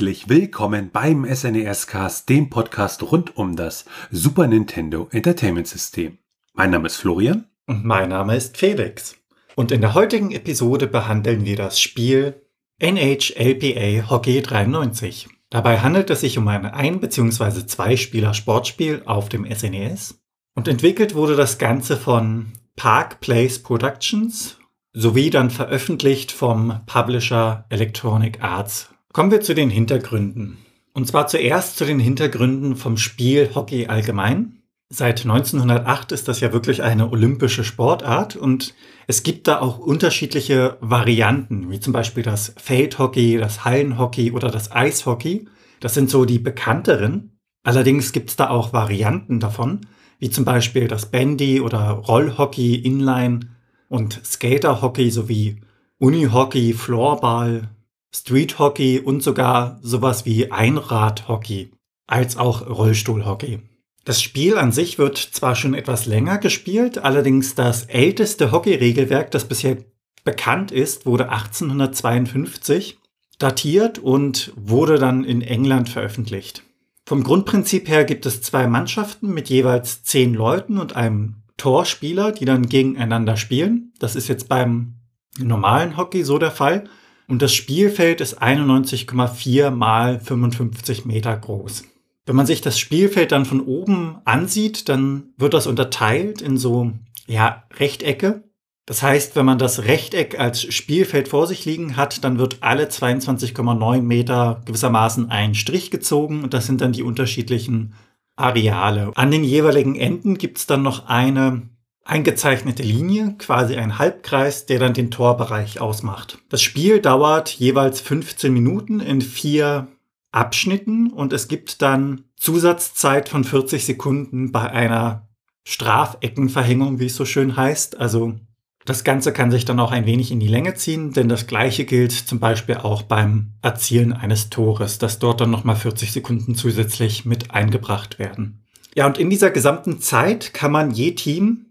Herzlich willkommen beim SNES Cast, dem Podcast rund um das Super Nintendo Entertainment System. Mein Name ist Florian. Und mein Name ist Felix. Und in der heutigen Episode behandeln wir das Spiel NHLPA Hockey 93. Dabei handelt es sich um ein ein- bzw. zwei-Spieler-Sportspiel auf dem SNES. Und entwickelt wurde das Ganze von Park Place Productions sowie dann veröffentlicht vom Publisher Electronic Arts. Kommen wir zu den Hintergründen. Und zwar zuerst zu den Hintergründen vom Spiel Hockey allgemein. Seit 1908 ist das ja wirklich eine olympische Sportart und es gibt da auch unterschiedliche Varianten, wie zum Beispiel das Feldhockey, das Hallenhockey oder das Eishockey. Das sind so die bekannteren. Allerdings gibt es da auch Varianten davon, wie zum Beispiel das Bandy oder Rollhockey, Inline und Skaterhockey sowie Unihockey, Floorball, Streethockey und sogar sowas wie Einradhockey, als auch Rollstuhlhockey. Das Spiel an sich wird zwar schon etwas länger gespielt, allerdings das älteste Hockey-Regelwerk, das bisher bekannt ist, wurde 1852 datiert und wurde dann in England veröffentlicht. Vom Grundprinzip her gibt es zwei Mannschaften mit jeweils zehn Leuten und einem Torspieler, die dann gegeneinander spielen. Das ist jetzt beim normalen Hockey so der Fall. Und das Spielfeld ist 91,4 mal 55 Meter groß. Wenn man sich das Spielfeld dann von oben ansieht, dann wird das unterteilt in so, ja, Rechtecke. Das heißt, wenn man das Rechteck als Spielfeld vor sich liegen hat, dann wird alle 22,9 Meter gewissermaßen ein Strich gezogen und das sind dann die unterschiedlichen Areale. An den jeweiligen Enden gibt es dann noch eine eingezeichnete Linie, quasi ein Halbkreis, der dann den Torbereich ausmacht. Das Spiel dauert jeweils 15 Minuten in vier Abschnitten und es gibt dann Zusatzzeit von 40 Sekunden bei einer Strafeckenverhängung, wie es so schön heißt. Also das Ganze kann sich dann auch ein wenig in die Länge ziehen, denn das gleiche gilt zum Beispiel auch beim Erzielen eines Tores, dass dort dann nochmal 40 Sekunden zusätzlich mit eingebracht werden. Ja, und in dieser gesamten Zeit kann man je Team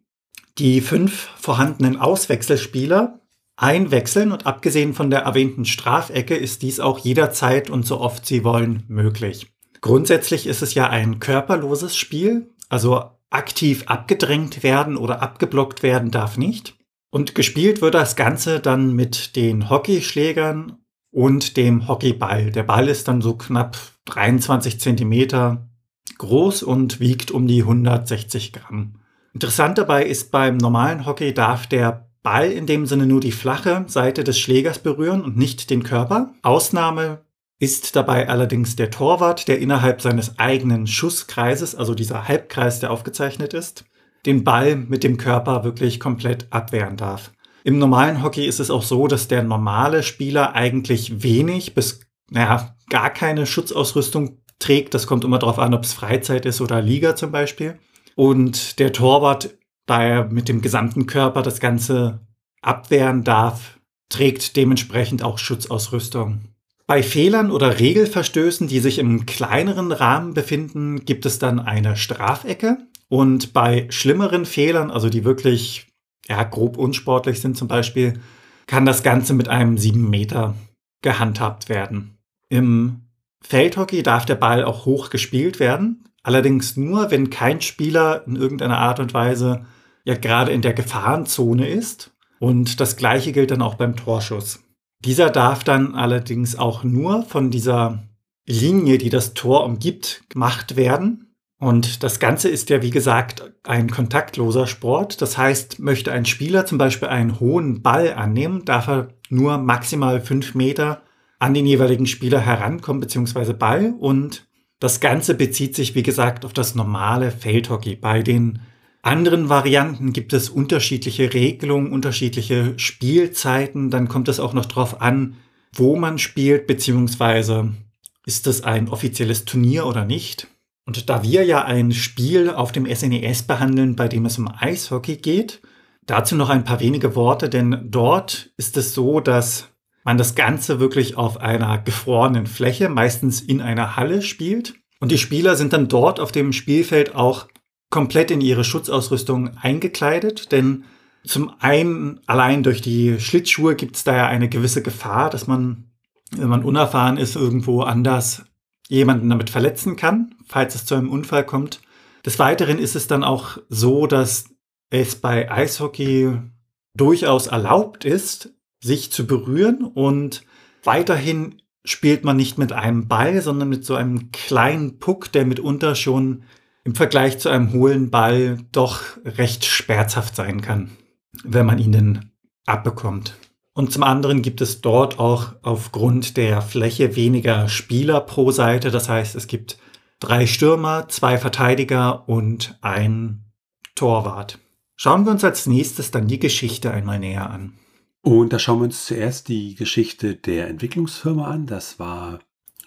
die fünf vorhandenen Auswechselspieler einwechseln und abgesehen von der erwähnten Strafecke ist dies auch jederzeit und so oft sie wollen möglich. Grundsätzlich ist es ja ein körperloses Spiel, also aktiv abgedrängt werden oder abgeblockt werden darf nicht. Und gespielt wird das Ganze dann mit den Hockeyschlägern und dem Hockeyball. Der Ball ist dann so knapp 23 Zentimeter groß und wiegt um die 160 Gramm. Interessant dabei ist, beim normalen Hockey darf der Ball in dem Sinne nur die flache Seite des Schlägers berühren und nicht den Körper. Ausnahme ist dabei allerdings der Torwart, der innerhalb seines eigenen Schusskreises, also dieser Halbkreis, der aufgezeichnet ist, den Ball mit dem Körper wirklich komplett abwehren darf. Im normalen Hockey ist es auch so, dass der normale Spieler eigentlich wenig bis naja, gar keine Schutzausrüstung trägt. Das kommt immer darauf an, ob es Freizeit ist oder Liga zum Beispiel. Und der Torwart, da er mit dem gesamten Körper das Ganze abwehren darf, trägt dementsprechend auch Schutzausrüstung. Bei Fehlern oder Regelverstößen, die sich im kleineren Rahmen befinden, gibt es dann eine Strafecke. Und bei schlimmeren Fehlern, also die wirklich ja, grob unsportlich sind zum Beispiel, kann das Ganze mit einem 7 Meter gehandhabt werden. Im Feldhockey darf der Ball auch hoch gespielt werden. Allerdings nur, wenn kein Spieler in irgendeiner Art und Weise ja gerade in der Gefahrenzone ist. Und das gleiche gilt dann auch beim Torschuss. Dieser darf dann allerdings auch nur von dieser Linie, die das Tor umgibt, gemacht werden. Und das Ganze ist ja, wie gesagt, ein kontaktloser Sport. Das heißt, möchte ein Spieler zum Beispiel einen hohen Ball annehmen, darf er nur maximal fünf Meter an den jeweiligen Spieler herankommen, beziehungsweise Ball. Und das Ganze bezieht sich, wie gesagt, auf das normale Feldhockey. Bei den anderen Varianten gibt es unterschiedliche Regelungen, unterschiedliche Spielzeiten. Dann kommt es auch noch darauf an, wo man spielt, beziehungsweise ist es ein offizielles Turnier oder nicht. Und da wir ja ein Spiel auf dem SNES behandeln, bei dem es um Eishockey geht, dazu noch ein paar wenige Worte, denn dort ist es so, dass man das Ganze wirklich auf einer gefrorenen Fläche, meistens in einer Halle spielt. Und die Spieler sind dann dort auf dem Spielfeld auch komplett in ihre Schutzausrüstung eingekleidet, denn zum einen allein durch die Schlittschuhe gibt es da ja eine gewisse Gefahr, dass man wenn man unerfahren ist, irgendwo anders jemanden damit verletzen kann, falls es zu einem Unfall kommt. Des Weiteren ist es dann auch so, dass es bei Eishockey durchaus erlaubt ist, sich zu berühren und weiterhin spielt man nicht mit einem Ball, sondern mit so einem kleinen Puck, der mitunter schon im Vergleich zu einem hohlen Ball doch recht schmerzhaft sein kann, wenn man ihn denn abbekommt. Und zum anderen gibt es dort auch aufgrund der Fläche weniger Spieler pro Seite. Das heißt, es gibt drei Stürmer, zwei Verteidiger und ein Torwart. Schauen wir uns als nächstes dann die Geschichte einmal näher an. Und da schauen wir uns zuerst die Geschichte der Entwicklungsfirma an. Das war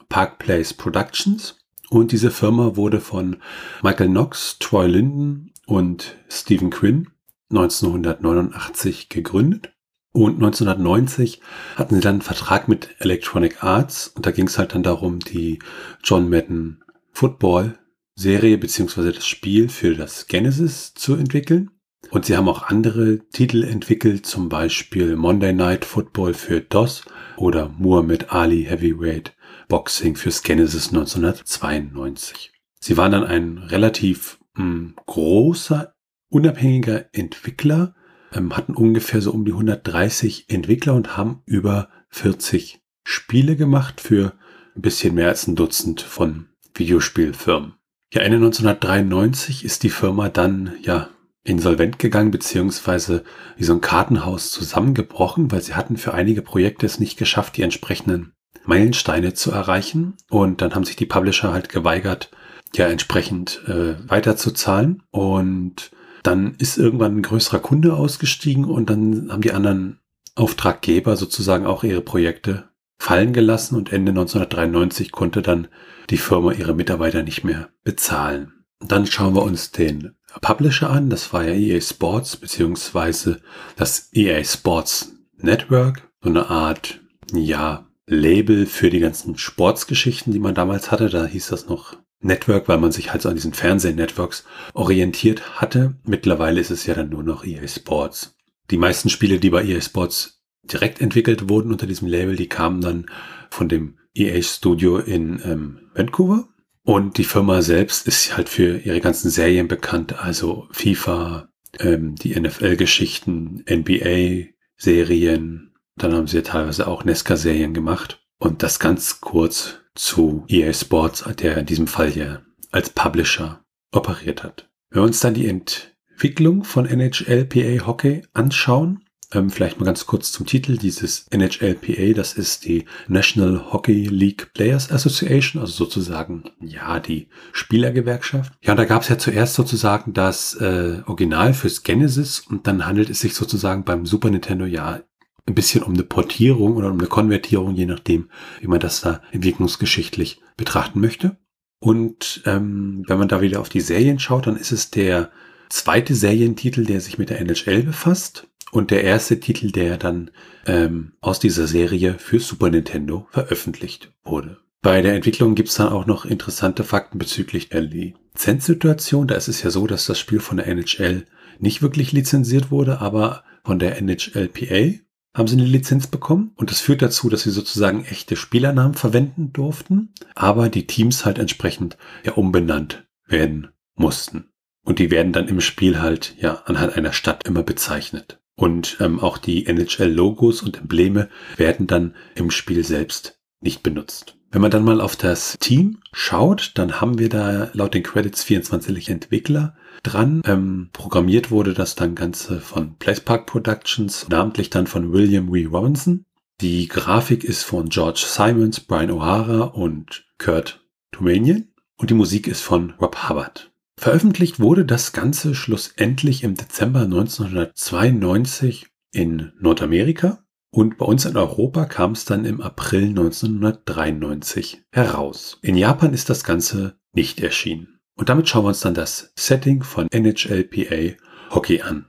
Park Place Productions. Und diese Firma wurde von Michael Knox, Troy Linden und Stephen Quinn 1989 gegründet. Und 1990 hatten sie dann einen Vertrag mit Electronic Arts und da ging es halt dann darum, die John Madden Football Serie beziehungsweise das Spiel für das Genesis zu entwickeln. Und sie haben auch andere Titel entwickelt, zum Beispiel Monday Night Football für DOS oder Muhammad Ali Heavyweight Boxing fürs Genesis 1992. Sie waren dann ein relativ mh, hm, großer, unabhängiger Entwickler, ähm, hatten ungefähr so um die 130 Entwickler und haben über 40 Spiele gemacht für ein bisschen mehr als ein Dutzend von Videospielfirmen. Ja, Ende 1993 ist die Firma dann ja insolvent gegangen, beziehungsweise wie so ein Kartenhaus zusammengebrochen, weil sie hatten für einige Projekte es nicht geschafft, die entsprechenden Meilensteine zu erreichen. Und dann haben sich die Publisher halt geweigert, ja entsprechend äh, weiterzuzahlen. Und dann ist irgendwann ein größerer Kunde ausgestiegen und dann haben die anderen Auftraggeber sozusagen auch ihre Projekte fallen gelassen und Ende 1993 konnte dann die Firma ihre Mitarbeiter nicht mehr bezahlen. Dann schauen wir uns den Publisher an. Das war ja EA Sports beziehungsweise das EA Sports Network. So eine Art, ja, Label für die ganzen Sportsgeschichten, die man damals hatte. Da hieß das noch Network, weil man sich halt so an diesen Fernsehnetworks orientiert hatte. Mittlerweile ist es ja dann nur noch EA Sports. Die meisten Spiele, die bei EA Sports direkt entwickelt wurden unter diesem Label, die kamen dann von dem EA Studio in ähm, Vancouver. Und die Firma selbst ist halt für ihre ganzen Serien bekannt, also FIFA, ähm, die NFL-Geschichten, NBA-Serien. Dann haben sie teilweise auch Nesca-Serien gemacht. Und das ganz kurz zu EA Sports, der in diesem Fall hier als Publisher operiert hat. Wenn wir uns dann die Entwicklung von NHLPA Hockey anschauen, ähm, vielleicht mal ganz kurz zum Titel dieses NHLPA, das ist die National Hockey League Players Association, also sozusagen, ja, die Spielergewerkschaft. Ja, und da gab es ja zuerst sozusagen das äh, Original fürs Genesis und dann handelt es sich sozusagen beim Super Nintendo ja ein bisschen um eine Portierung oder um eine Konvertierung, je nachdem, wie man das da entwicklungsgeschichtlich betrachten möchte. Und ähm, wenn man da wieder auf die Serien schaut, dann ist es der zweite Serientitel, der sich mit der NHL befasst und der erste Titel, der dann ähm, aus dieser Serie für Super Nintendo veröffentlicht wurde. Bei der Entwicklung gibt's dann auch noch interessante Fakten bezüglich der Lizenzsituation. Da ist es ja so, dass das Spiel von der NHL nicht wirklich lizenziert wurde, aber von der NHLPA haben sie eine Lizenz bekommen und das führt dazu, dass sie sozusagen echte Spielernamen verwenden durften, aber die Teams halt entsprechend ja umbenannt werden mussten. Und die werden dann im Spiel halt ja anhand einer Stadt immer bezeichnet. Und ähm, auch die NHL-Logos und Embleme werden dann im Spiel selbst nicht benutzt. Wenn man dann mal auf das Team schaut, dann haben wir da laut den Credits 24 Entwickler dran. Ähm, programmiert wurde das dann Ganze von Placepark Productions, namentlich dann von William W. Robinson. Die Grafik ist von George Simons, Brian O'Hara und Kurt Tumanian. Und die Musik ist von Rob Hubbard. Veröffentlicht wurde das Ganze schlussendlich im Dezember 1992 in Nordamerika und bei uns in Europa kam es dann im April 1993 heraus. In Japan ist das Ganze nicht erschienen. Und damit schauen wir uns dann das Setting von NHLPA Hockey an.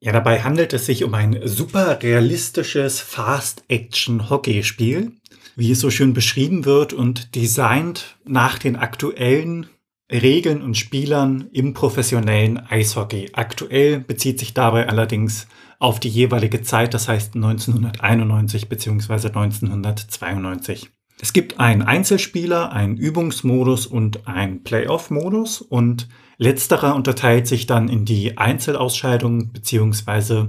Ja, dabei handelt es sich um ein super realistisches Fast-Action-Hockeyspiel, wie es so schön beschrieben wird und designt nach den aktuellen Regeln und Spielern im professionellen Eishockey. Aktuell bezieht sich dabei allerdings auf die jeweilige Zeit, das heißt 1991 bzw. 1992. Es gibt einen Einzelspieler, einen Übungsmodus und einen Playoff-Modus und letzterer unterteilt sich dann in die Einzelausscheidung bzw.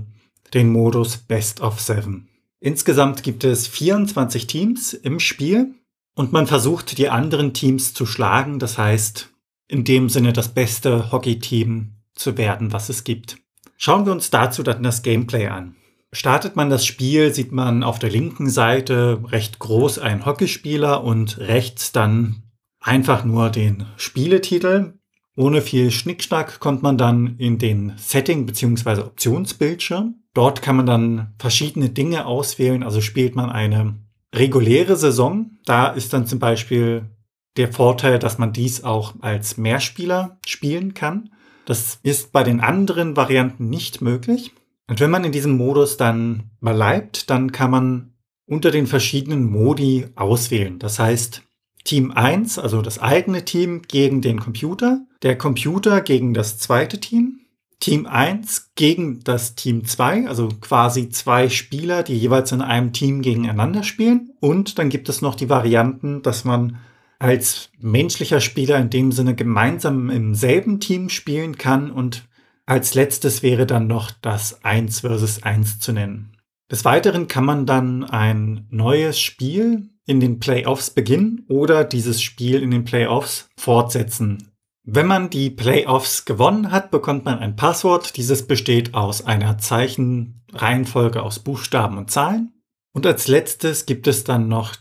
den Modus Best of Seven. Insgesamt gibt es 24 Teams im Spiel und man versucht die anderen Teams zu schlagen, das heißt in dem Sinne das beste Hockey-Team zu werden, was es gibt. Schauen wir uns dazu dann das Gameplay an. Startet man das Spiel, sieht man auf der linken Seite recht groß einen Hockeyspieler und rechts dann einfach nur den Spieletitel. Ohne viel Schnickschnack kommt man dann in den Setting- bzw. Optionsbildschirm. Dort kann man dann verschiedene Dinge auswählen. Also spielt man eine reguläre Saison. Da ist dann zum Beispiel der Vorteil, dass man dies auch als Mehrspieler spielen kann. Das ist bei den anderen Varianten nicht möglich. Und wenn man in diesem Modus dann bleibt, dann kann man unter den verschiedenen Modi auswählen. Das heißt, Team 1, also das eigene Team gegen den Computer, der Computer gegen das zweite Team, Team 1 gegen das Team 2, also quasi zwei Spieler, die jeweils in einem Team gegeneinander spielen. Und dann gibt es noch die Varianten, dass man als menschlicher Spieler in dem Sinne gemeinsam im selben Team spielen kann und als letztes wäre dann noch das 1 versus 1 zu nennen. Des Weiteren kann man dann ein neues Spiel in den Playoffs beginnen oder dieses Spiel in den Playoffs fortsetzen. Wenn man die Playoffs gewonnen hat, bekommt man ein Passwort. Dieses besteht aus einer Zeichenreihenfolge aus Buchstaben und Zahlen. Und als letztes gibt es dann noch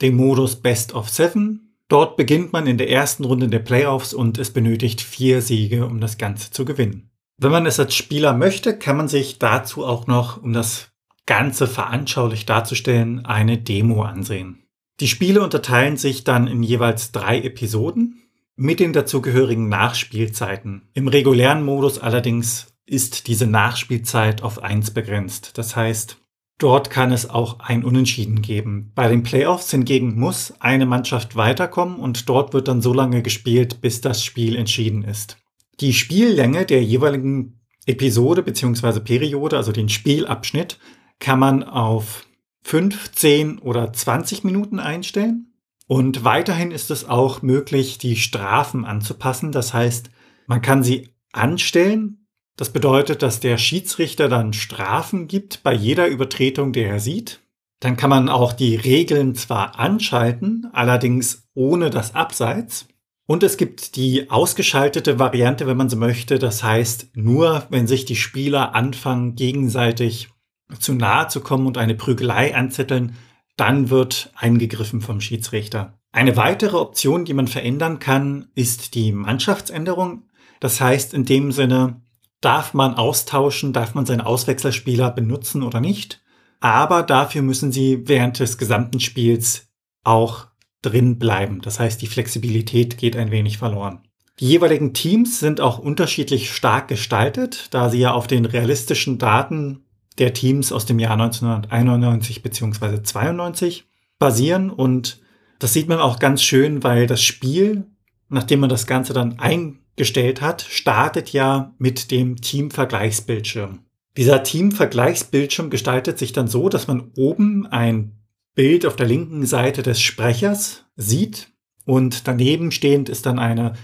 den Modus Best of Seven. Dort beginnt man in der ersten Runde der Playoffs und es benötigt vier Siege, um das Ganze zu gewinnen. Wenn man es als Spieler möchte, kann man sich dazu auch noch, um das Ganze veranschaulich darzustellen, eine Demo ansehen. Die Spiele unterteilen sich dann in jeweils drei Episoden mit den dazugehörigen Nachspielzeiten. Im regulären Modus allerdings ist diese Nachspielzeit auf eins begrenzt. Das heißt, Dort kann es auch ein Unentschieden geben. Bei den Playoffs hingegen muss eine Mannschaft weiterkommen und dort wird dann so lange gespielt, bis das Spiel entschieden ist. Die Spiellänge der jeweiligen Episode bzw. Periode, also den Spielabschnitt, kann man auf 15 oder 20 Minuten einstellen. Und weiterhin ist es auch möglich, die Strafen anzupassen. Das heißt, man kann sie anstellen, das bedeutet, dass der Schiedsrichter dann Strafen gibt bei jeder Übertretung, der er sieht. Dann kann man auch die Regeln zwar anschalten, allerdings ohne das Abseits. Und es gibt die ausgeschaltete Variante, wenn man so möchte. Das heißt, nur wenn sich die Spieler anfangen, gegenseitig zu nahe zu kommen und eine Prügelei anzetteln, dann wird eingegriffen vom Schiedsrichter. Eine weitere Option, die man verändern kann, ist die Mannschaftsänderung. Das heißt in dem Sinne, darf man austauschen, darf man seine Auswechselspieler benutzen oder nicht. Aber dafür müssen sie während des gesamten Spiels auch drin bleiben. Das heißt, die Flexibilität geht ein wenig verloren. Die jeweiligen Teams sind auch unterschiedlich stark gestaltet, da sie ja auf den realistischen Daten der Teams aus dem Jahr 1991 bzw. 92 basieren. Und das sieht man auch ganz schön, weil das Spiel, nachdem man das Ganze dann ein gestellt hat, startet ja mit dem Team-Vergleichsbildschirm. Dieser Team-Vergleichsbildschirm gestaltet sich dann so, dass man oben ein Bild auf der linken Seite des Sprechers sieht und daneben stehend ist dann eine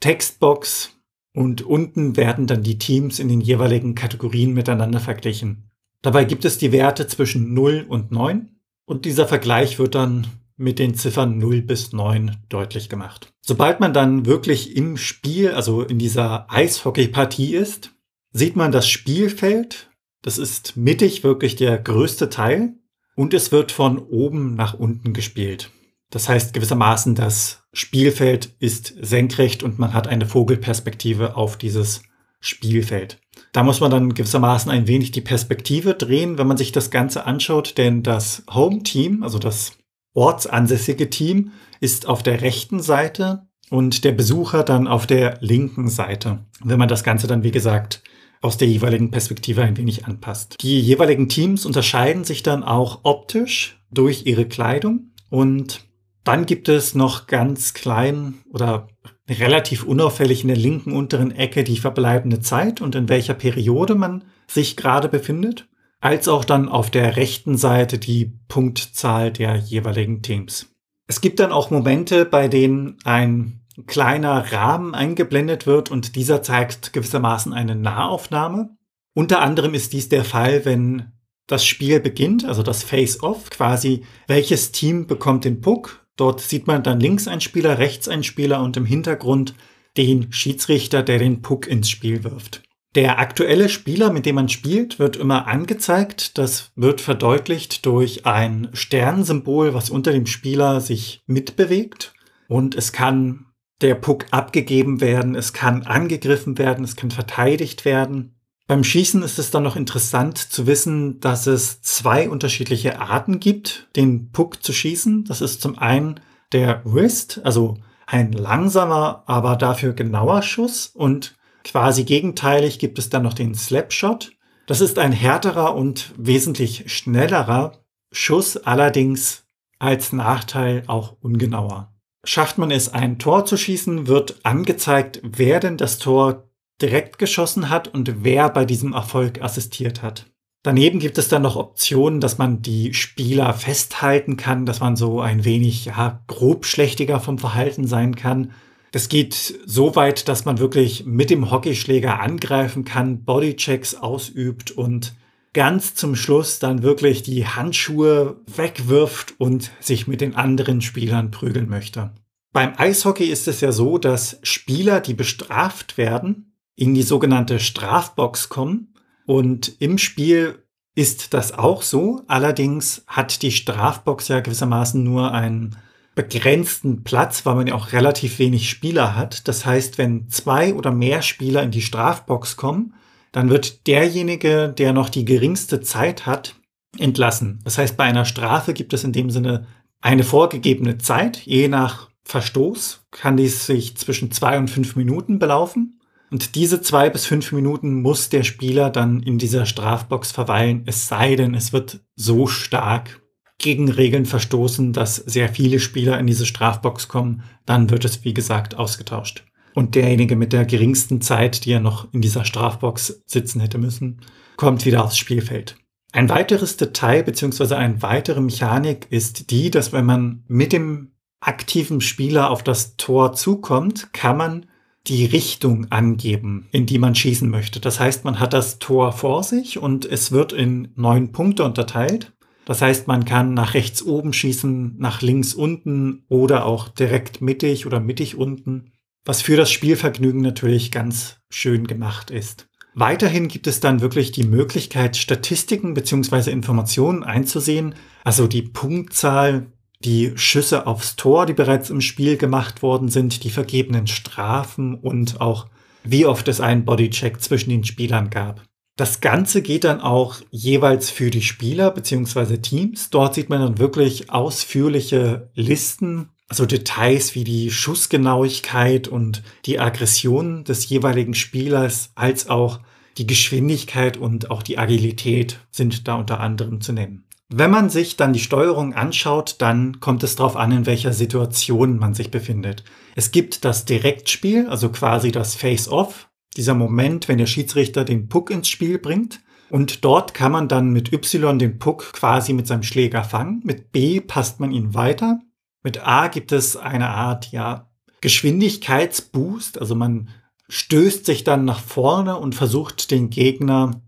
Textbox und unten werden dann die Teams in den jeweiligen Kategorien miteinander verglichen. Dabei gibt es die Werte zwischen 0 und 9 und dieser Vergleich wird dann mit den Ziffern 0 bis 9 deutlich gemacht. Sobald man dann wirklich im Spiel, also in dieser Eishockey-Partie ist, sieht man das Spielfeld. Das ist mittig wirklich der größte Teil und es wird von oben nach unten gespielt. Das heißt gewissermaßen, das Spielfeld ist senkrecht und man hat eine Vogelperspektive auf dieses Spielfeld. Da muss man dann gewissermaßen ein wenig die Perspektive drehen, wenn man sich das Ganze anschaut, denn das Home Team, also das ortsansässige Team ist auf der rechten Seite und der Besucher dann auf der linken Seite, wenn man das Ganze dann, wie gesagt, aus der jeweiligen Perspektive ein wenig anpasst. Die jeweiligen Teams unterscheiden sich dann auch optisch durch ihre Kleidung und Dann gibt es noch ganz klein oder relativ unauffällig in der linken unteren Ecke die verbleibende Zeit und in welcher Periode man sich gerade befindet, als auch dann auf der rechten Seite die Punktzahl der jeweiligen Teams. Es gibt dann auch Momente, bei denen ein kleiner Rahmen eingeblendet wird und dieser zeigt gewissermaßen eine Nahaufnahme. Unter anderem ist dies der Fall, wenn das Spiel beginnt, also das Face-Off, quasi welches Team bekommt den Puck. Dort sieht man dann links ein Spieler, rechts ein Spieler und im Hintergrund den Schiedsrichter, der den Puck ins Spiel wirft. Der aktuelle Spieler, mit dem man spielt, wird immer angezeigt. Das wird verdeutlicht durch ein Sternsymbol, was unter dem Spieler sich mitbewegt. Und es kann der Puck abgegeben werden, es kann angegriffen werden, es kann verteidigt werden. Beim Schießen ist es dann noch interessant zu wissen, dass es zwei unterschiedliche Arten gibt, den Puck zu schießen. Das ist zum einen der Wrist, also ein langsamer, aber dafür genauer Schuss und quasi gegenteilig gibt es dann noch den Slapshot. Das ist ein härterer und wesentlich schnellerer Schuss, allerdings als Nachteil auch ungenauer. Schafft man es, ein Tor zu schießen, wird angezeigt, wer denn das Tor direkt geschossen hat und wer bei diesem Erfolg assistiert hat. Daneben gibt es dann noch Optionen, dass man die Spieler festhalten kann, dass man so ein wenig ja, grobschlächtiger vom Verhalten sein kann. Das geht so weit, dass man wirklich mit dem Hockeyschläger angreifen kann, Bodychecks ausübt und ganz zum Schluss dann wirklich die Handschuhe wegwirft und sich mit den anderen Spielern prügeln möchte. Beim Eishockey ist es ja so, dass Spieler, die bestraft werden, in die sogenannte Strafbox kommen. Und im Spiel ist das auch so. Allerdings hat die Strafbox ja gewissermaßen nur einen begrenzten Platz, weil man ja auch relativ wenig Spieler hat. Das heißt, wenn zwei oder mehr Spieler in die Strafbox kommen, dann wird derjenige, der noch die geringste Zeit hat, entlassen. Das heißt, bei einer Strafe gibt es in dem Sinne eine vorgegebene Zeit. Je nach Verstoß kann dies sich zwischen zwei und fünf Minuten belaufen. Und diese zwei bis fünf Minuten muss der Spieler dann in dieser Strafbox verweilen, es sei denn, es wird so stark gegen Regeln verstoßen, dass sehr viele Spieler in diese Strafbox kommen, dann wird es, wie gesagt, ausgetauscht und derjenige mit der geringsten Zeit, die er noch in dieser Strafbox sitzen hätte müssen, kommt wieder aufs Spielfeld. Ein weiteres Detail bzw. eine weitere Mechanik ist die, dass wenn man mit dem aktiven Spieler auf das Tor zukommt, kann man die Richtung angeben, in die man schießen möchte. Das heißt, man hat das Tor vor sich und es wird in neun Punkte unterteilt. Das heißt, man kann nach rechts oben schießen, nach links unten oder auch direkt mittig oder mittig unten was für das Spielvergnügen natürlich ganz schön gemacht ist. Weiterhin gibt es dann wirklich die Möglichkeit, Statistiken bzw. Informationen einzusehen, also die Punktzahl, die Schüsse aufs Tor, die bereits im Spiel gemacht worden sind, die vergebenen Strafen und auch wie oft es einen Bodycheck zwischen den Spielern gab. Das Ganze geht dann auch jeweils für die Spieler bzw. Teams. Dort sieht man dann wirklich ausführliche Listen also Details wie die Schussgenauigkeit und die Aggression des jeweiligen Spielers als auch die Geschwindigkeit und auch die Agilität sind da unter anderem zu nennen. Wenn man sich dann die Steuerung anschaut, dann kommt es darauf an, in welcher Situation man sich befindet. Es gibt das Direktspiel, also quasi das Face-Off, dieser Moment, wenn der Schiedsrichter den Puck ins Spiel bringt. Und dort kann man dann mit Y den Puck quasi mit seinem Schläger fangen. Mit B passt man ihn weiter. Mit A gibt es eine Art, ja, Geschwindigkeitsboost. Also man stößt sich dann nach vorne und versucht den Gegner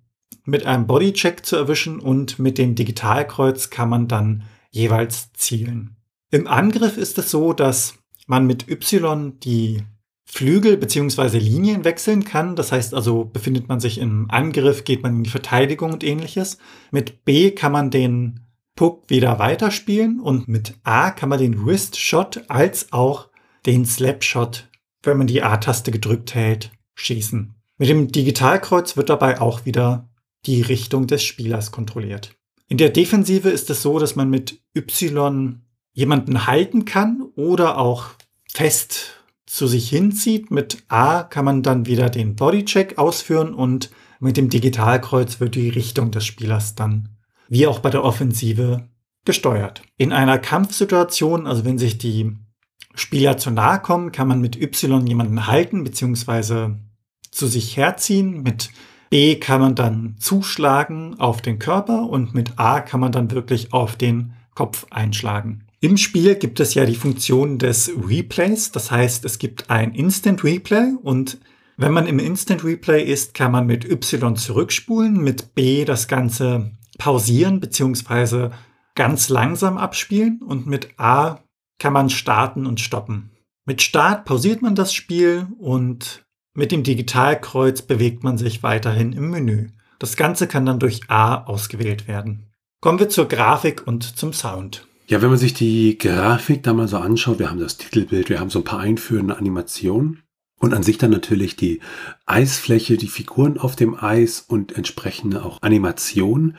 mit einem Bodycheck zu erwischen und mit dem Digitalkreuz kann man dann jeweils zielen. Im Angriff ist es so, dass man mit Y die Flügel bzw. Linien wechseln kann. Das heißt also, befindet man sich im Angriff, geht man in die Verteidigung und ähnliches. Mit B kann man den Puck wieder weiterspielen und mit A kann man den Wrist Shot als auch den Slap Shot, wenn man die A-Taste gedrückt hält, schießen. Mit dem Digitalkreuz wird dabei auch wieder die Richtung des Spielers kontrolliert. In der Defensive ist es so, dass man mit Y jemanden halten kann oder auch fest zu sich hinzieht. Mit A kann man dann wieder den Bodycheck ausführen und mit dem Digitalkreuz wird die Richtung des Spielers dann wie auch bei der Offensive gesteuert. In einer Kampfsituation, also wenn sich die Spieler zu nahe kommen, kann man mit Y jemanden halten bzw. zu sich herziehen. Mit B kann man dann zuschlagen auf den Körper und mit A kann man dann wirklich auf den Kopf einschlagen. Im Spiel gibt es ja die Funktion des Replays, das heißt es gibt ein Instant Replay und wenn man im Instant Replay ist, kann man mit Y zurückspulen, mit B das Ganze pausieren bzw. ganz langsam abspielen und mit A kann man starten und stoppen. Mit Start pausiert man das Spiel und mit dem Digitalkreuz bewegt man sich weiterhin im Menü. Das Ganze kann dann durch A ausgewählt werden. Kommen wir zur Grafik und zum Sound. Ja, wenn man sich die Grafik da mal so anschaut, wir haben das Titelbild, wir haben so ein paar einführende Animationen und an sich dann natürlich die Eisfläche, die Figuren auf dem Eis und entsprechende auch Animationen,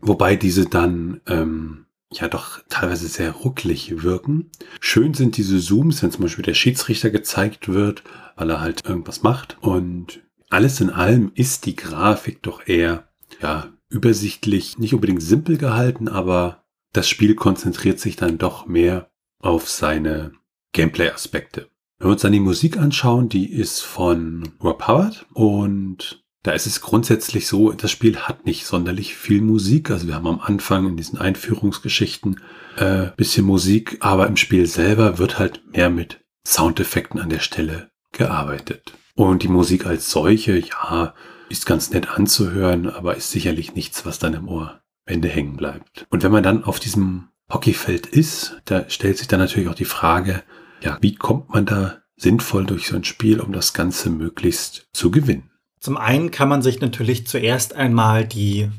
wobei diese dann ähm, ja doch teilweise sehr rucklig wirken. Schön sind diese Zooms, wenn zum Beispiel der Schiedsrichter gezeigt wird, weil er halt irgendwas macht. Und alles in allem ist die Grafik doch eher ja übersichtlich, nicht unbedingt simpel gehalten, aber das Spiel konzentriert sich dann doch mehr auf seine Gameplay-Aspekte. Wenn wir uns dann die Musik anschauen, die ist von Rob Howard und da ist es grundsätzlich so, das Spiel hat nicht sonderlich viel Musik. Also wir haben am Anfang in diesen Einführungsgeschichten äh, bisschen Musik, aber im Spiel selber wird halt mehr mit Soundeffekten an der Stelle gearbeitet. Und die Musik als solche, ja, ist ganz nett anzuhören, aber ist sicherlich nichts, was dann im Ohr Ende hängen bleibt. Und wenn man dann auf diesem Hockeyfeld ist, da stellt sich dann natürlich auch die Frage, ja, wie kommt man da sinnvoll durch so ein Spiel, um das Ganze möglichst zu gewinnen? Zum einen kann man sich natürlich zuerst einmal die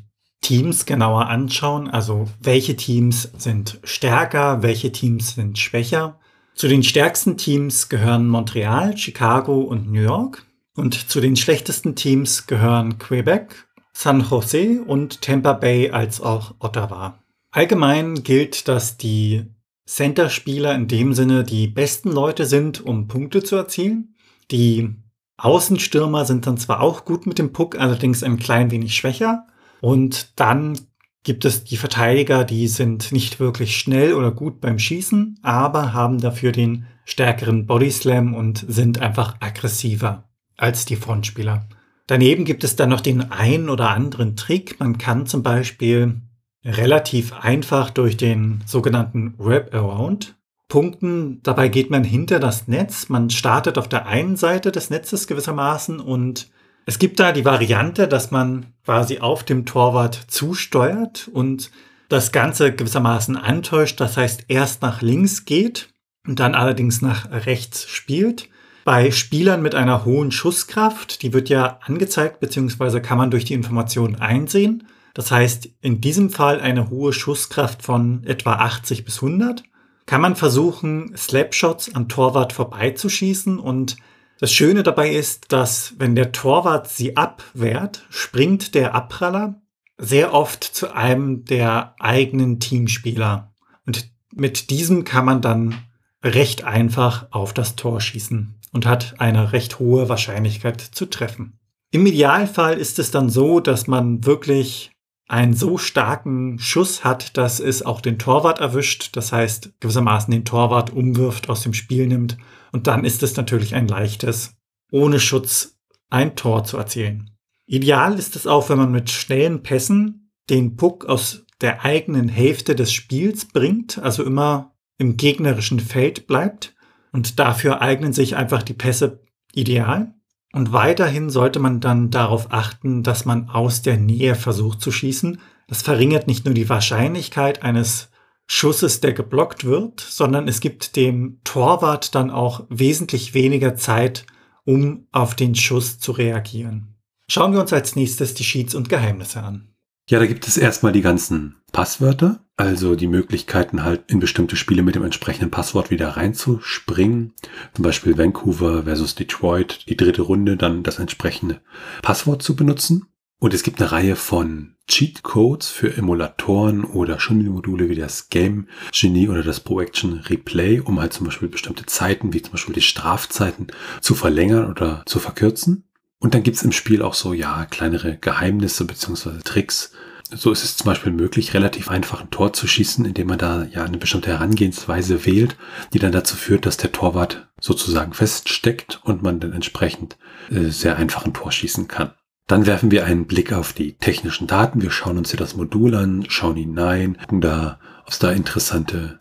Teams genauer anschauen, also welche Teams sind stärker, welche Teams sind schwächer. Zu den stärksten Teams gehören Montreal, Chicago und New York und zu den schlechtesten Teams gehören Quebec, San Jose und Tampa Bay als auch Ottawa. Allgemein gilt, dass die Center-Spieler in dem Sinne die besten Leute sind, um Punkte zu erzielen. Die Außenstürmer sind dann zwar auch gut mit dem Puck, allerdings ein klein wenig schwächer. Und dann gibt es die Verteidiger, die sind nicht wirklich schnell oder gut beim Schießen, aber haben dafür den stärkeren Bodyslam und sind einfach aggressiver als die Frontspieler. Daneben gibt es dann noch den einen oder anderen Trick. Man kann zum Beispiel relativ einfach durch den sogenannten Wraparound Punkten. Dabei geht man hinter das Netz. Man startet auf der einen Seite des Netzes gewissermaßen und es gibt da die Variante, dass man quasi auf dem Torwart zusteuert und das Ganze gewissermaßen antäuscht. Das heißt, erst nach links geht und dann allerdings nach rechts spielt. Bei Spielern mit einer hohen Schusskraft, die wird ja angezeigt, beziehungsweise kann man durch die Informationen einsehen. Das heißt, in diesem Fall eine hohe Schusskraft von etwa 80 bis 100 kann man versuchen, Slapshots an Torwart vorbeizuschießen und das Schöne dabei ist, dass wenn der Torwart sie abwehrt, springt der Abpraller sehr oft zu einem der eigenen Teamspieler. Und mit diesem kann man dann recht einfach auf das Tor schießen und hat eine recht hohe Wahrscheinlichkeit zu treffen. Im Idealfall ist es dann so, dass man wirklich einen so starken Schuss hat, dass es auch den Torwart erwischt, das heißt gewissermaßen den Torwart umwirft, aus dem Spiel nimmt und dann ist es natürlich ein leichtes, ohne Schutz ein Tor zu erzielen. Ideal ist es auch, wenn man mit schnellen Pässen den Puck aus der eigenen Hälfte des Spiels bringt, also immer im gegnerischen Feld bleibt und dafür eignen sich einfach die Pässe ideal. Und weiterhin sollte man dann darauf achten, dass man aus der Nähe versucht zu schießen. Das verringert nicht nur die Wahrscheinlichkeit eines Schusses, der geblockt wird, sondern es gibt dem Torwart dann auch wesentlich weniger Zeit, um auf den Schuss zu reagieren. Schauen wir uns als nächstes die Sheets und Geheimnisse an. Ja, da gibt es erstmal die ganzen Passwörter, also die Möglichkeiten halt in bestimmte Spiele mit dem entsprechenden Passwort wieder reinzuspringen. Zum Beispiel Vancouver versus Detroit, die dritte Runde, dann das entsprechende Passwort zu benutzen. Und es gibt eine Reihe von Cheat-Codes für Emulatoren oder Schummelmodule wie das Game Genie oder das Pro Action Replay, um halt zum Beispiel bestimmte Zeiten, wie zum Beispiel die Strafzeiten, zu verlängern oder zu verkürzen. Und dann gibt's im Spiel auch so, ja, kleinere Geheimnisse beziehungsweise Tricks, So ist es zum Beispiel möglich, relativ einfach ein Tor zu schießen, indem man da ja eine bestimmte Herangehensweise wählt, die dann dazu führt, dass der Torwart sozusagen feststeckt und man dann entsprechend äh, sehr einfach ein Tor schießen kann. Dann werfen wir einen Blick auf die technischen Daten. Wir schauen uns hier das Modul an, schauen hinein, gucken da, ob es da interessante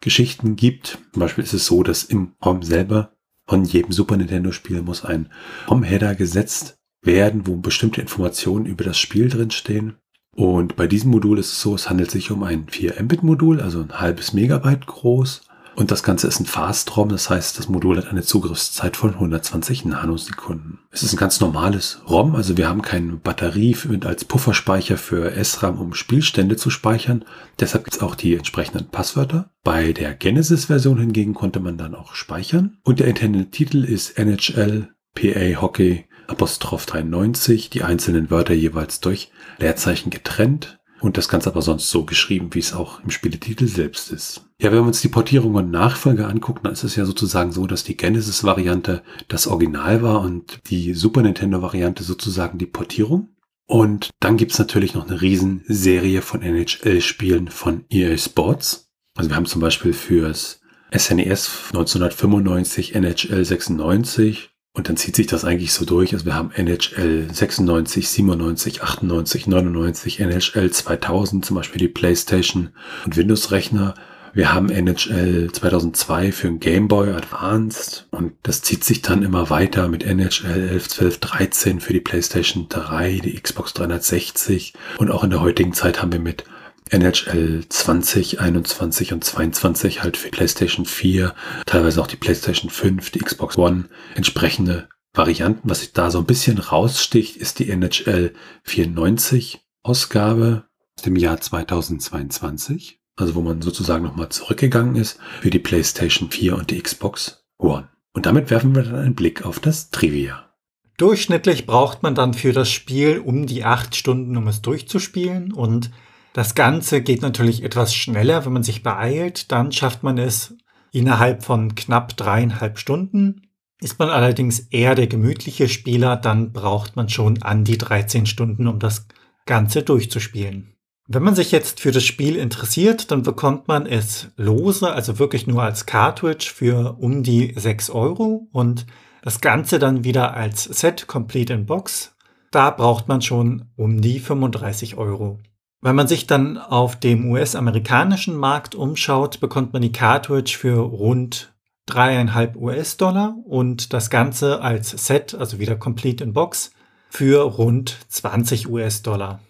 Geschichten gibt. Zum Beispiel ist es so, dass im ROM selber von jedem Super Nintendo-Spiel muss ein ROM-Header gesetzt werden, wo bestimmte Informationen über das Spiel drinstehen. Und bei diesem Modul ist es so, es handelt sich um ein 4 Mbit-Modul, also ein halbes Megabyte groß und das Ganze ist ein Fast-ROM, das heißt, das Modul hat eine Zugriffszeit von 120 Nanosekunden. Es ist ein ganz normales ROM, also wir haben keine Batterie als Pufferspeicher für SRAM, um Spielstände zu speichern. Deshalb gibt es auch die entsprechenden Passwörter. Bei der Genesis-Version hingegen konnte man dann auch speichern. Und der interne Titel ist NHL PA Hockey Apostroph 93, die einzelnen Wörter jeweils durch Leerzeichen getrennt und das Ganze aber sonst so geschrieben, wie es auch im Spieletitel selbst ist. Ja, wenn wir uns die Portierung und Nachfolger angucken, dann ist es ja sozusagen so, dass die Genesis-Variante das Original war und die Super Nintendo-Variante sozusagen die Portierung. Und dann gibt's natürlich noch eine Riesenserie von NHL-Spielen von EA Sports. Also wir haben zum Beispiel fürs SNES 1995 NHL 96, und dann zieht sich das eigentlich so durch. Also wir haben NHL 96, 97, 98, 99, NHL 2000, zum Beispiel die PlayStation und Windows-Rechner. Wir haben NHL 2002 für ein Game Boy Advanced und das zieht sich dann immer weiter mit NHL 11, 12, 13 für die PlayStation 3, die Xbox 360 und auch in der heutigen Zeit haben wir mit NHL 20, 21 und 22 halt für PlayStation 4, teilweise auch die PlayStation 5, die Xbox One, entsprechende Varianten. Was sich da so ein bisschen raussticht, ist die NHL 94 Ausgabe aus dem Jahr 2022. Also wo man sozusagen nochmal zurückgegangen ist für die PlayStation 4 und die Xbox One. Und damit werfen wir dann einen Blick auf das Trivia. Durchschnittlich braucht man dann für das Spiel um die acht Stunden, um es durchzuspielen. Und das Ganze geht natürlich etwas schneller, wenn man sich beeilt. Dann schafft man es innerhalb von knapp dreieinhalb Stunden. Ist man allerdings eher der gemütliche Spieler, dann braucht man schon an die 13 Stunden, um das Ganze durchzuspielen. Wenn man sich jetzt für das Spiel interessiert, dann bekommt man es lose, also wirklich nur als Cartridge für um die 6 Euro und das Ganze dann wieder als Set Complete in Box. Da braucht man schon um die 35 Euro. Wenn man sich dann auf dem US-amerikanischen Markt umschaut, bekommt man die Cartridge für rund dreieinhalb US-Dollar und das Ganze als Set, also wieder complete in Box, für rund 20 US-Dollar.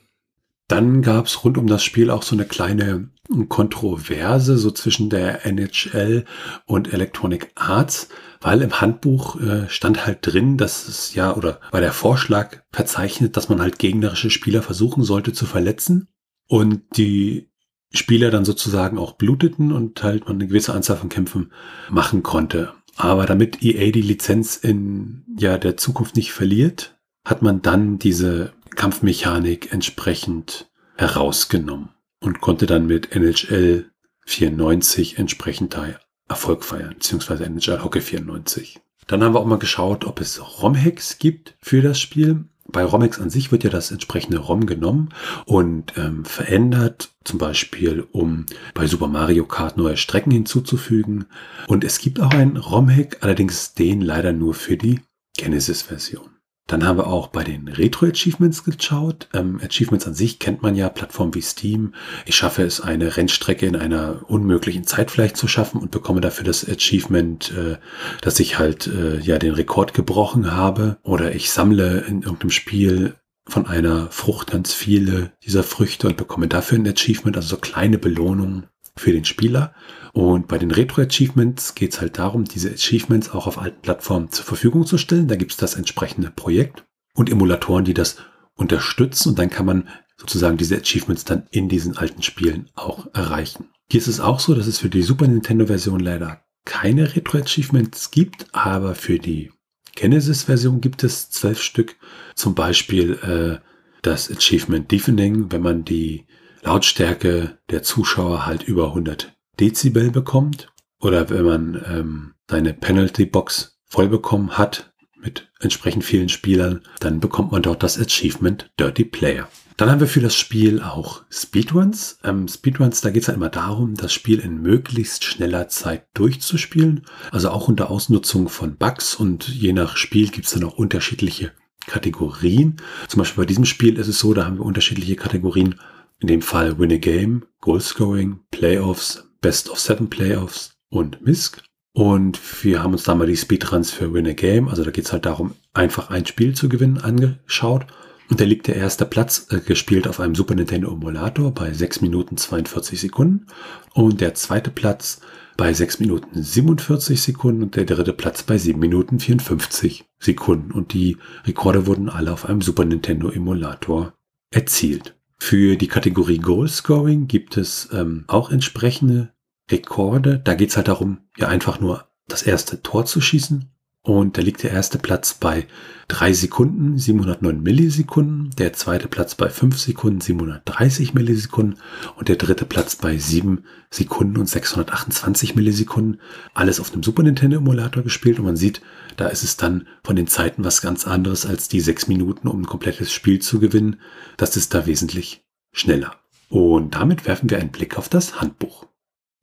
Dann gab es rund um das Spiel auch so eine kleine Kontroverse so zwischen der NHL und Electronic Arts, weil im Handbuch äh, stand halt drin, dass es ja oder war der Vorschlag verzeichnet, dass man halt gegnerische Spieler versuchen sollte zu verletzen und die Spieler dann sozusagen auch bluteten und halt man eine gewisse Anzahl von Kämpfen machen konnte. Aber damit EA die Lizenz in ja der Zukunft nicht verliert, hat man dann diese Kampfmechanik entsprechend herausgenommen und konnte dann mit NHL 94 entsprechend da Erfolg feiern, beziehungsweise NHL Hockey 94. Dann haben wir auch mal geschaut, ob es ROM-Hacks gibt für das Spiel bei Romex an sich wird ja das entsprechende ROM genommen und ähm, verändert, zum Beispiel um bei Super Mario Kart neue Strecken hinzuzufügen. Und es gibt auch einen ROM-Hack, allerdings den leider nur für die Genesis-Version. Dann haben wir auch bei den Retro-Achievements geschaut. Ähm, Achievements an sich kennt man ja, Plattformen wie Steam. Ich schaffe es, eine Rennstrecke in einer unmöglichen Zeit vielleicht zu schaffen und bekomme dafür das Achievement, äh, dass ich halt äh, ja den Rekord gebrochen habe. Oder ich sammle in irgendeinem Spiel von einer Frucht ganz viele dieser Früchte und bekomme dafür ein Achievement, also so kleine Belohnungen für den Spieler. Und bei den Retro-Achievements geht es halt darum, diese Achievements auch auf alten Plattformen zur Verfügung zu stellen. Da gibt es das entsprechende Projekt und Emulatoren, die das unterstützen. Und dann kann man sozusagen diese Achievements dann in diesen alten Spielen auch erreichen. Hier ist es auch so, dass es für die Super Nintendo-Version leider keine Retro-Achievements gibt, aber für die Genesis-Version gibt es zwölf Stück. Zum Beispiel äh, das Achievement Deafening, wenn man die Lautstärke der Zuschauer halt über 100 Dezibel bekommt oder wenn man ähm, seine Penalty Box voll bekommen hat mit entsprechend vielen Spielern, dann bekommt man dort das Achievement Dirty Player. Dann haben wir für das Spiel auch Speedruns. Ähm, Speedruns, da geht es halt immer darum, das Spiel in möglichst schneller Zeit durchzuspielen. Also auch unter Ausnutzung von Bugs und je nach Spiel gibt es dann auch unterschiedliche Kategorien. Zum Beispiel bei diesem Spiel ist es so, da haben wir unterschiedliche Kategorien. In dem Fall Win a Game, Goal Scoring, Playoffs, Best of Seven Playoffs und MISC. Und wir haben uns da mal die Speedruns für Win a Game, also da geht es halt darum, einfach ein Spiel zu gewinnen, angeschaut. Und da liegt der erste Platz äh, gespielt auf einem Super Nintendo Emulator bei 6 Minuten 42 Sekunden und der zweite Platz bei 6 Minuten 47 Sekunden und der dritte Platz bei 7 Minuten 54 Sekunden. Und die Rekorde wurden alle auf einem Super Nintendo Emulator erzielt. Für die Kategorie Goal Scoring gibt es ähm, auch entsprechende Rekorde. Da geht es halt darum, ja einfach nur das erste Tor zu schießen und da liegt der erste Platz bei 3 Sekunden, 709 Millisekunden, der zweite Platz bei 5 Sekunden, 730 Millisekunden und der dritte Platz bei 7 Sekunden und 628 Millisekunden. Alles auf einem Super Nintendo Emulator gespielt und man sieht, da ist es dann von den Zeiten was ganz anderes als die 6 Minuten, um ein komplettes Spiel zu gewinnen. Das ist da wesentlich schneller. Und damit werfen wir einen Blick auf das Handbuch.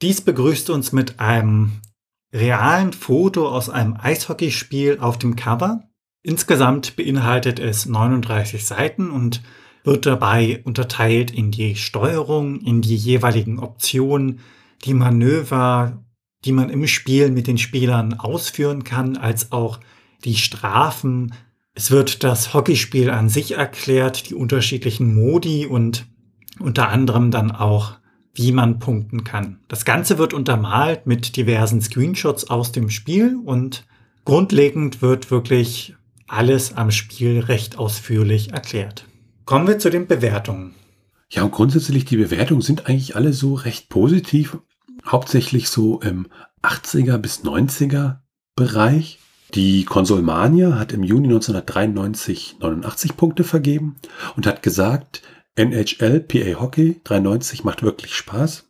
Dies begrüßt uns mit einem realen Foto aus einem Eishockeyspiel auf dem Cover. Insgesamt beinhaltet es 39 Seiten und wird dabei unterteilt in die Steuerung, in die jeweiligen Optionen, die Manöver, die man im Spiel mit den Spielern ausführen kann, als auch die Strafen. Es wird das Hockeyspiel an sich erklärt, die unterschiedlichen Modi und unter anderem dann auch wie man punkten kann. Das Ganze wird untermalt mit diversen Screenshots aus dem Spiel und grundlegend wird wirklich alles am Spiel recht ausführlich erklärt. Kommen wir zu den Bewertungen. Ja, und grundsätzlich die Bewertungen sind eigentlich alle so recht positiv. Hauptsächlich so im 80er bis 90er Bereich. Die Konsolmania hat im Juni 1993 89 Punkte vergeben und hat gesagt, NHL PA Hockey 93 macht wirklich Spaß,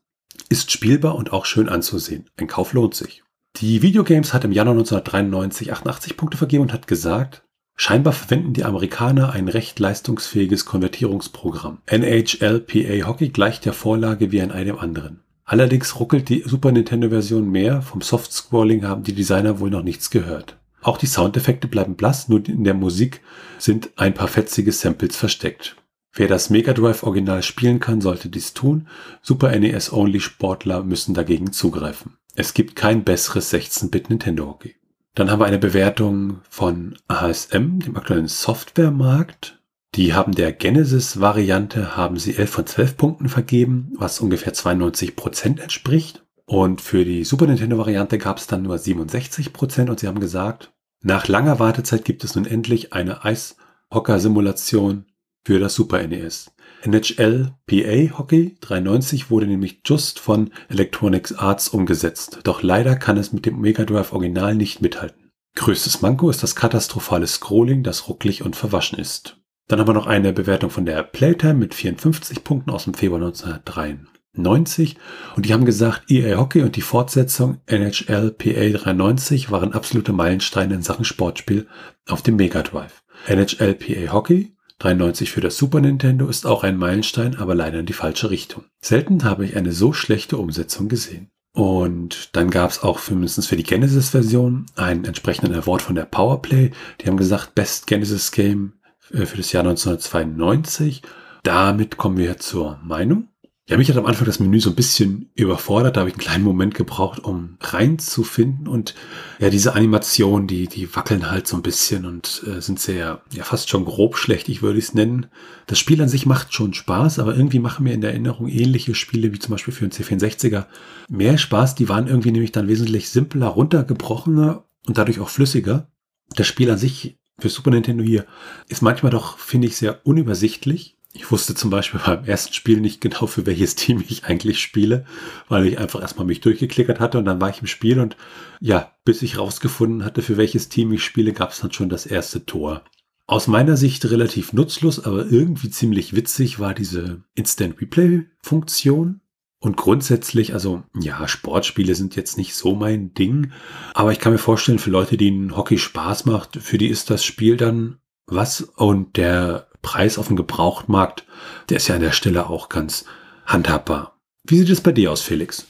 ist spielbar und auch schön anzusehen. Ein Kauf lohnt sich. Die Videogames hat im Januar 1993 88 Punkte vergeben und hat gesagt, scheinbar verwenden die Amerikaner ein recht leistungsfähiges Konvertierungsprogramm. NHL PA Hockey gleicht der Vorlage wie an einem anderen. Allerdings ruckelt die Super Nintendo-Version mehr, vom Soft-Scrolling haben die Designer wohl noch nichts gehört. Auch die Soundeffekte bleiben blass, nur in der Musik sind ein paar fetzige Samples versteckt. Wer das Mega Drive Original spielen kann, sollte dies tun. Super NES Only Sportler müssen dagegen zugreifen. Es gibt kein besseres 16-Bit Nintendo Hockey. Dann haben wir eine Bewertung von ASM, dem aktuellen Softwaremarkt. Die haben der Genesis-Variante, haben sie 11 von 12 Punkten vergeben, was ungefähr 92 Prozent entspricht. Und für die Super Nintendo-Variante gab es dann nur 67 Prozent und sie haben gesagt, nach langer Wartezeit gibt es nun endlich eine Eishocker-Simulation für das Super NES. NHL PA Hockey 93 wurde nämlich just von Electronics Arts umgesetzt, doch leider kann es mit dem Mega Drive Original nicht mithalten. Größtes Manko ist das katastrophale Scrolling, das rucklig und verwaschen ist. Dann haben wir noch eine Bewertung von der Playtime mit 54 Punkten aus dem Februar 1993 und die haben gesagt, EA Hockey und die Fortsetzung NHL PA 93 waren absolute Meilensteine in Sachen Sportspiel auf dem Mega Drive. NHL PA Hockey 93 für das Super Nintendo ist auch ein Meilenstein, aber leider in die falsche Richtung. Selten habe ich eine so schlechte Umsetzung gesehen. Und dann gab es auch für mindestens für die Genesis-Version einen entsprechenden Award von der Powerplay. Die haben gesagt, Best Genesis Game äh, für das Jahr 1992. Damit kommen wir zur Meinung. Ja, mich hat am Anfang das Menü so ein bisschen überfordert. Da habe ich einen kleinen Moment gebraucht, um reinzufinden. Und ja, diese Animationen, die, die wackeln halt so ein bisschen und äh, sind sehr, ja, fast schon grob schlechtig, würde ich es nennen. Das Spiel an sich macht schon Spaß, aber irgendwie machen mir in der Erinnerung ähnliche Spiele, wie zum Beispiel für einen C64er, mehr Spaß. Die waren irgendwie nämlich dann wesentlich simpler, runtergebrochener und dadurch auch flüssiger. Das Spiel an sich für Super Nintendo hier ist manchmal doch, finde ich, sehr unübersichtlich ich wusste zum Beispiel beim ersten Spiel nicht genau, für welches Team ich eigentlich spiele, weil ich einfach erstmal mich durchgeklickert hatte und dann war ich im Spiel und ja, bis ich rausgefunden hatte, für welches Team ich spiele, gab es dann schon das erste Tor. Aus meiner Sicht relativ nutzlos, aber irgendwie ziemlich witzig war diese Instant Replay Funktion. Und grundsätzlich, also ja, Sportspiele sind jetzt nicht so mein Ding, aber ich kann mir vorstellen, für Leute, denen Hockey Spaß macht, für die ist das Spiel dann was und der Preis auf dem Gebrauchtmarkt, der ist ja an der Stelle auch ganz handhabbar. Wie sieht es bei dir aus, Felix?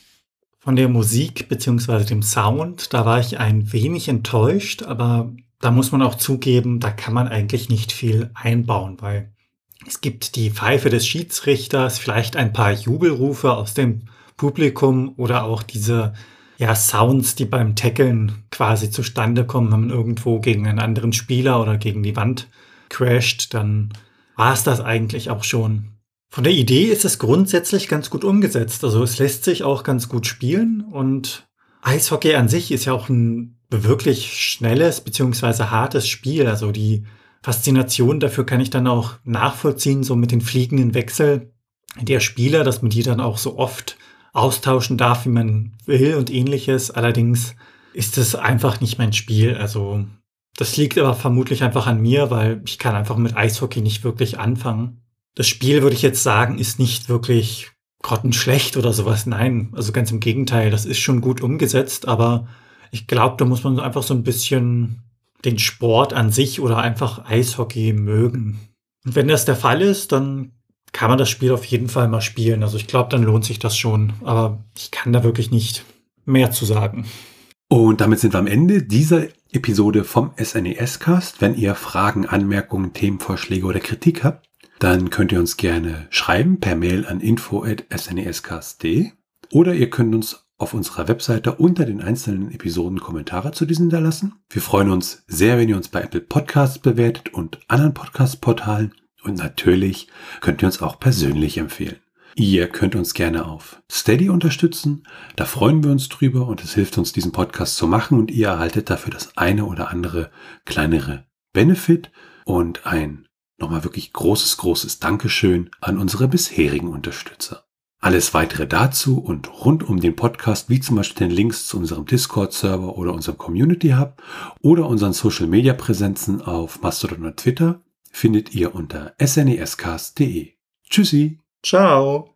Von der Musik bzw. dem Sound, da war ich ein wenig enttäuscht, aber da muss man auch zugeben, da kann man eigentlich nicht viel einbauen, weil es gibt die Pfeife des Schiedsrichters, vielleicht ein paar Jubelrufe aus dem Publikum oder auch diese ja, Sounds, die beim Tackeln quasi zustande kommen, wenn man irgendwo gegen einen anderen Spieler oder gegen die Wand crasht, dann war es das eigentlich auch schon. Von der Idee ist es grundsätzlich ganz gut umgesetzt. Also es lässt sich auch ganz gut spielen und Eishockey an sich ist ja auch ein wirklich schnelles beziehungsweise hartes Spiel. Also die Faszination dafür kann ich dann auch nachvollziehen, so mit den fliegenden Wechsel der Spieler, dass man die dann auch so oft austauschen darf, wie man will und ähnliches. Allerdings ist es einfach nicht mein Spiel. Also das liegt aber vermutlich einfach an mir, weil ich kann einfach mit Eishockey nicht wirklich anfangen. Das Spiel, würde ich jetzt sagen, ist nicht wirklich grottenschlecht oder sowas. Nein, also ganz im Gegenteil, das ist schon gut umgesetzt, aber ich glaube, da muss man einfach so ein bisschen den Sport an sich oder einfach Eishockey mögen. Und wenn das der Fall ist, dann kann man das Spiel auf jeden Fall mal spielen. Also ich glaube, dann lohnt sich das schon. Aber ich kann da wirklich nicht mehr zu sagen. Und damit sind wir am Ende dieser Episode vom SNES Cast. Wenn ihr Fragen, Anmerkungen, Themenvorschläge oder Kritik habt, dann könnt ihr uns gerne schreiben per Mail an info.snescast.de oder ihr könnt uns auf unserer Webseite unter den einzelnen Episoden Kommentare zu diesen hinterlassen. Wir freuen uns sehr, wenn ihr uns bei Apple Podcasts bewertet und anderen Podcast-Portalen und natürlich könnt ihr uns auch persönlich empfehlen. Ihr könnt uns gerne auf Steady unterstützen. Da freuen wir uns drüber und es hilft uns, diesen Podcast zu machen und ihr erhaltet dafür das eine oder andere kleinere Benefit und ein nochmal wirklich großes, großes Dankeschön an unsere bisherigen Unterstützer. Alles weitere dazu und rund um den Podcast, wie zum Beispiel den Links zu unserem Discord-Server oder unserem Community Hub oder unseren Social-Media-Präsenzen auf Mastodon und Twitter, findet ihr unter snescast.de. Tschüssi. Ciao.